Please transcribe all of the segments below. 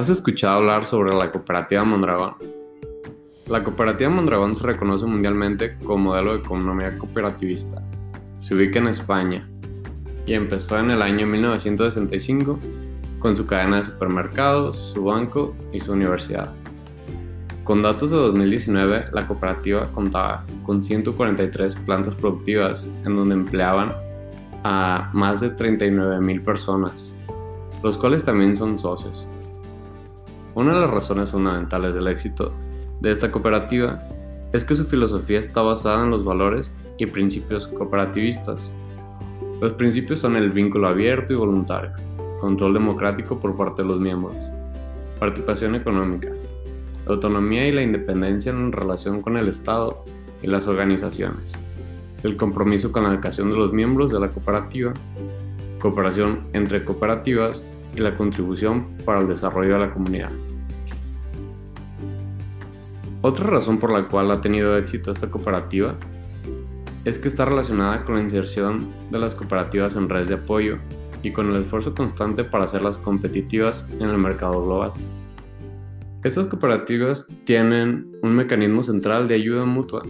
¿Has escuchado hablar sobre la cooperativa Mondragón? La cooperativa Mondragón se reconoce mundialmente como modelo de economía cooperativista. Se ubica en España y empezó en el año 1965 con su cadena de supermercados, su banco y su universidad. Con datos de 2019, la cooperativa contaba con 143 plantas productivas en donde empleaban a más de 39.000 personas, los cuales también son socios. Una de las razones fundamentales del éxito de esta cooperativa es que su filosofía está basada en los valores y principios cooperativistas. Los principios son el vínculo abierto y voluntario, control democrático por parte de los miembros, participación económica, autonomía y la independencia en relación con el Estado y las organizaciones, el compromiso con la educación de los miembros de la cooperativa, cooperación entre cooperativas y la contribución para el desarrollo de la comunidad. Otra razón por la cual ha tenido éxito esta cooperativa es que está relacionada con la inserción de las cooperativas en redes de apoyo y con el esfuerzo constante para hacerlas competitivas en el mercado global. Estas cooperativas tienen un mecanismo central de ayuda mutua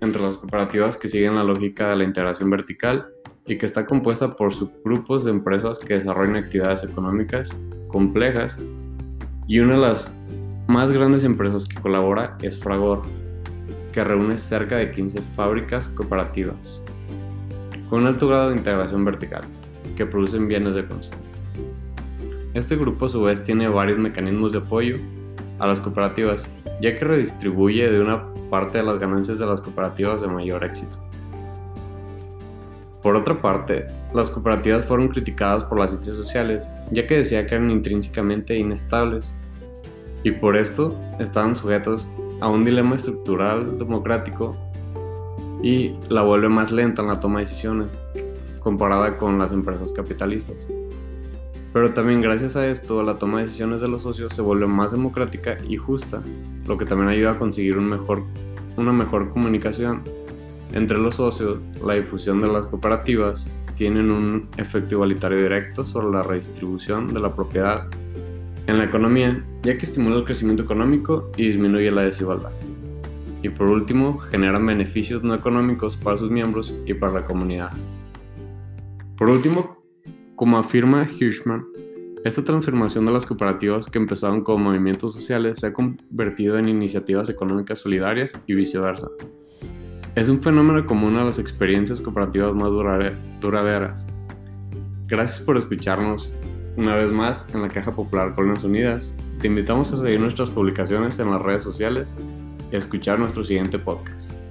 entre las cooperativas que siguen la lógica de la integración vertical y que está compuesta por subgrupos de empresas que desarrollan actividades económicas complejas y una de las más grandes empresas que colabora es Fragor, que reúne cerca de 15 fábricas cooperativas con un alto grado de integración vertical que producen bienes de consumo. Este grupo a su vez tiene varios mecanismos de apoyo a las cooperativas, ya que redistribuye de una parte de las ganancias de las cooperativas de mayor éxito. Por otra parte, las cooperativas fueron criticadas por las ciencias sociales, ya que decía que eran intrínsecamente inestables, y por esto estaban sujetas a un dilema estructural democrático y la vuelve más lenta en la toma de decisiones, comparada con las empresas capitalistas. Pero también gracias a esto, la toma de decisiones de los socios se vuelve más democrática y justa, lo que también ayuda a conseguir una mejor comunicación entre los socios, la difusión de las cooperativas tienen un efecto igualitario directo sobre la redistribución de la propiedad en la economía, ya que estimula el crecimiento económico y disminuye la desigualdad. Y por último, generan beneficios no económicos para sus miembros y para la comunidad. Por último, como afirma Hirschman, esta transformación de las cooperativas que empezaron como movimientos sociales se ha convertido en iniciativas económicas solidarias y viceversa. Es un fenómeno común a las experiencias cooperativas más duraderas. Gracias por escucharnos una vez más en la Caja Popular Colonias Unidas. Te invitamos a seguir nuestras publicaciones en las redes sociales y a escuchar nuestro siguiente podcast.